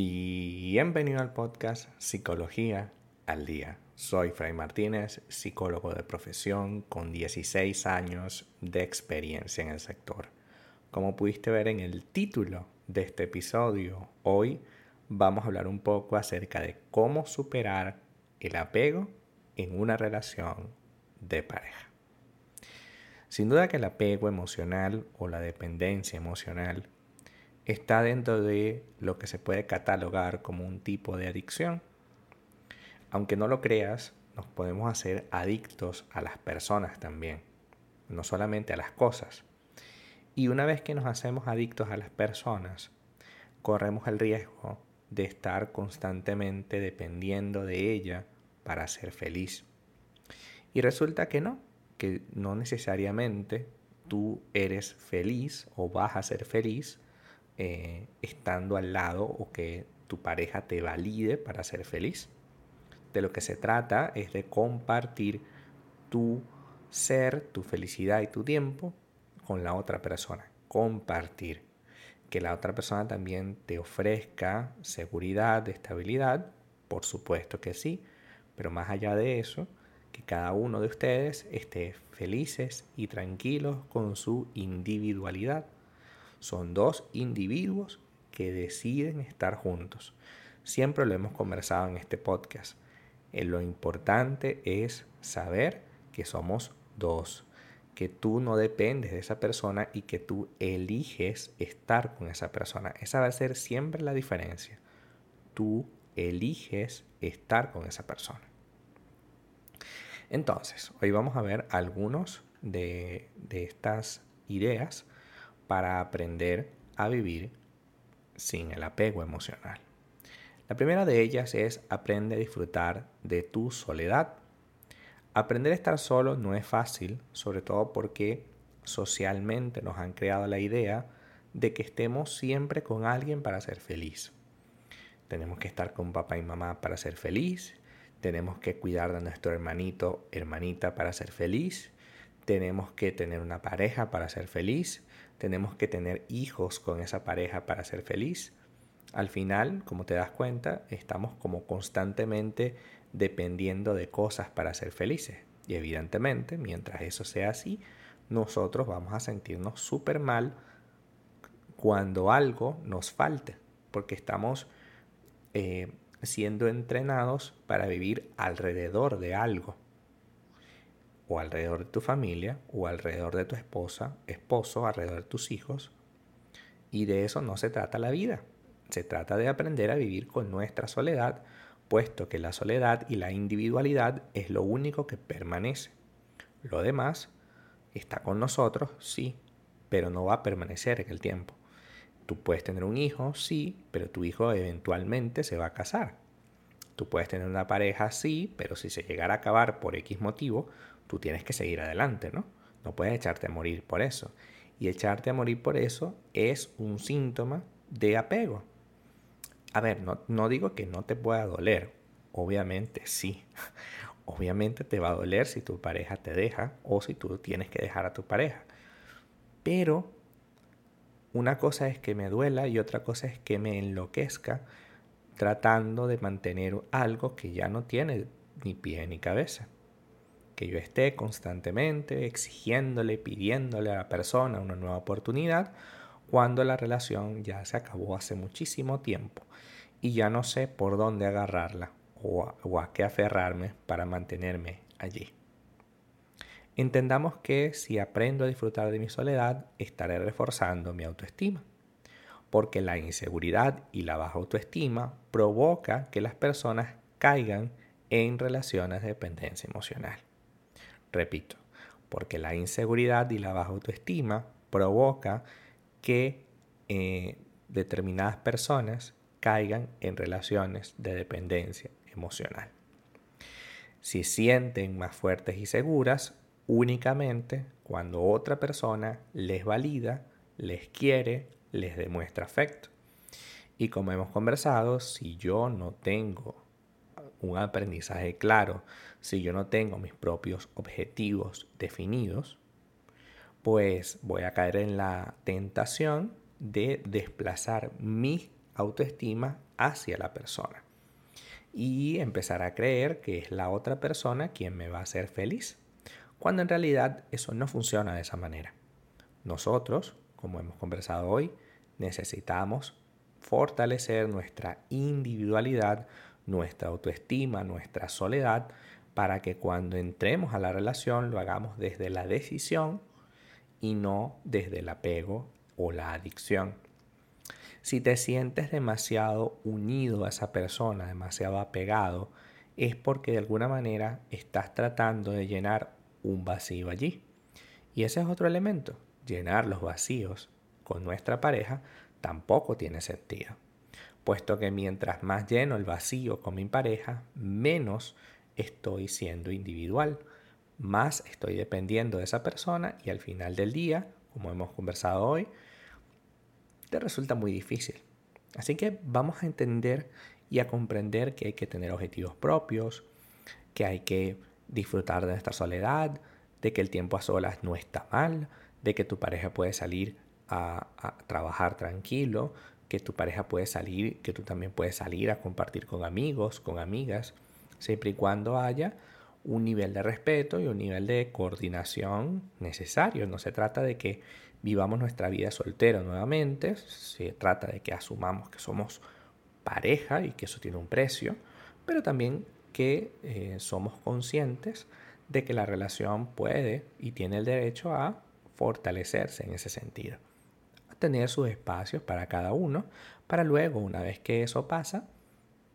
Bienvenido al podcast Psicología al Día. Soy Fray Martínez, psicólogo de profesión con 16 años de experiencia en el sector. Como pudiste ver en el título de este episodio, hoy vamos a hablar un poco acerca de cómo superar el apego en una relación de pareja. Sin duda que el apego emocional o la dependencia emocional está dentro de lo que se puede catalogar como un tipo de adicción. Aunque no lo creas, nos podemos hacer adictos a las personas también, no solamente a las cosas. Y una vez que nos hacemos adictos a las personas, corremos el riesgo de estar constantemente dependiendo de ella para ser feliz. Y resulta que no, que no necesariamente tú eres feliz o vas a ser feliz eh, estando al lado o que tu pareja te valide para ser feliz. De lo que se trata es de compartir tu ser, tu felicidad y tu tiempo con la otra persona. Compartir. Que la otra persona también te ofrezca seguridad, estabilidad. Por supuesto que sí. Pero más allá de eso, que cada uno de ustedes esté felices y tranquilos con su individualidad son dos individuos que deciden estar juntos. Siempre lo hemos conversado en este podcast. Eh, lo importante es saber que somos dos, que tú no dependes de esa persona y que tú eliges estar con esa persona. Esa va a ser siempre la diferencia. Tú eliges estar con esa persona. Entonces, hoy vamos a ver algunos de, de estas ideas para aprender a vivir sin el apego emocional. La primera de ellas es aprende a disfrutar de tu soledad. Aprender a estar solo no es fácil, sobre todo porque socialmente nos han creado la idea de que estemos siempre con alguien para ser feliz. Tenemos que estar con papá y mamá para ser feliz, tenemos que cuidar de nuestro hermanito, hermanita para ser feliz, tenemos que tener una pareja para ser feliz, tenemos que tener hijos con esa pareja para ser feliz. Al final, como te das cuenta, estamos como constantemente dependiendo de cosas para ser felices. Y evidentemente, mientras eso sea así, nosotros vamos a sentirnos súper mal cuando algo nos falte, porque estamos eh, siendo entrenados para vivir alrededor de algo o alrededor de tu familia o alrededor de tu esposa, esposo, alrededor de tus hijos. Y de eso no se trata la vida. Se trata de aprender a vivir con nuestra soledad, puesto que la soledad y la individualidad es lo único que permanece. Lo demás está con nosotros, sí, pero no va a permanecer en el tiempo. Tú puedes tener un hijo, sí, pero tu hijo eventualmente se va a casar. Tú puedes tener una pareja, sí, pero si se llegara a acabar por X motivo, tú tienes que seguir adelante, ¿no? No puedes echarte a morir por eso. Y echarte a morir por eso es un síntoma de apego. A ver, no, no digo que no te pueda doler. Obviamente sí. Obviamente te va a doler si tu pareja te deja o si tú tienes que dejar a tu pareja. Pero una cosa es que me duela y otra cosa es que me enloquezca tratando de mantener algo que ya no tiene ni pie ni cabeza. Que yo esté constantemente exigiéndole, pidiéndole a la persona una nueva oportunidad cuando la relación ya se acabó hace muchísimo tiempo. Y ya no sé por dónde agarrarla o a, qué aferrarme para mantenerme allí. Entendamos que si aprendo a disfrutar de mi soledad, estaré reforzando mi autoestima, porque la inseguridad y la baja autoestima provoca que las personas caigan en relaciones de dependencia emocional. Repito, porque la inseguridad y la baja autoestima provoca que eh, determinadas personas caigan en relaciones de dependencia emocional. Si sienten más fuertes y seguras únicamente cuando otra persona les valida, les quiere, les demuestra afecto. Y como hemos conversado, si yo no tengo un aprendizaje claro, si yo no tengo mis propios objetivos definidos, pues voy a caer en la tentación de desplazar mi autoestima hacia la persona y empezar a creer que es la otra persona quien me va a hacer feliz, cuando en realidad eso no funciona de esa manera. Nosotros, como hemos conversado hoy, necesitamos fortalecer nuestra individualidad, nuestra autoestima, nuestra soledad, para que cuando entremos a la relación lo hagamos desde la decisión y no desde el apego o la adicción. Si te sientes demasiado unido a esa persona, demasiado apegado, es porque de alguna manera estás tratando de llenar un vacío allí. Y ese es otro elemento. Llenar los vacíos con nuestra pareja tampoco tiene sentido. Puesto que mientras más lleno el vacío con mi pareja, menos estoy siendo individual, más estoy dependiendo de esa persona y al final del día, como hemos conversado hoy, te resulta muy difícil. Así que vamos a entender y a comprender que hay que tener objetivos propios, que hay que disfrutar de nuestra soledad, de que el tiempo a solas no está mal, de que tu pareja puede salir a, trabajar tranquilo, que tu pareja puede salir, que tú también puedes salir a compartir con amigos, con amigas, siempre y cuando haya un nivel de respeto y un nivel de coordinación necesario. No se trata de que vivamos nuestra vida soltero nuevamente, se trata de que asumamos que somos pareja y que eso tiene un precio, pero también que eh, somos conscientes de que la relación puede y tiene el derecho a fortalecerse en ese sentido, tener sus espacios para cada uno, para luego, una vez que eso pasa,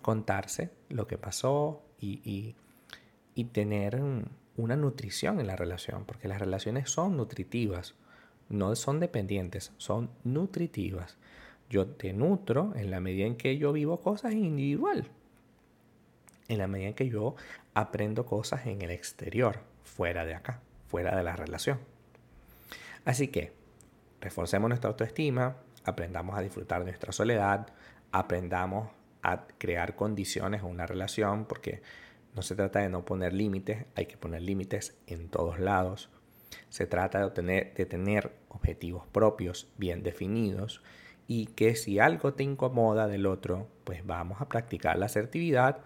contarse lo que pasó y, y tener una nutrición en la relación, porque las relaciones son nutritivas no son dependientes, son nutritivas. Yo te nutro en la medida en que yo vivo cosas individual, en la medida en que yo aprendo cosas en el exterior, fuera de acá, fuera de la relación. Así que reforcemos nuestra autoestima, aprendamos a disfrutar de nuestra soledad, aprendamos a crear condiciones a una relación, porque no se trata de no poner límites, hay que poner límites en todos lados. Se trata de, tener, de tener objetivos propios bien definidos y que si algo te incomoda del otro, pues vamos a practicar la asertividad,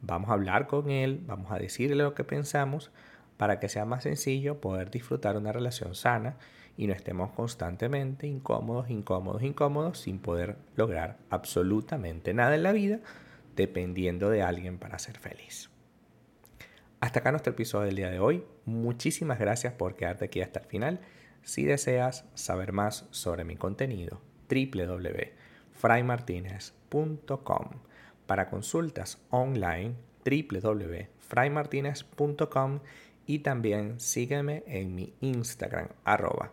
vamos a hablar con él, vamos a decirle lo que pensamos para que sea más sencillo poder disfrutar una relación sana y no estemos constantemente incómodos, incómodos, incómodos sin poder lograr absolutamente nada en la vida dependiendo de alguien para ser feliz. Hasta acá nuestro episodio del día de hoy. Muchísimas gracias por quedarte aquí hasta el final. Si deseas saber más sobre mi contenido, www.fraymartinez.com. Para consultas online, www.fraymartinez.com y también sígueme en mi Instagram, arroba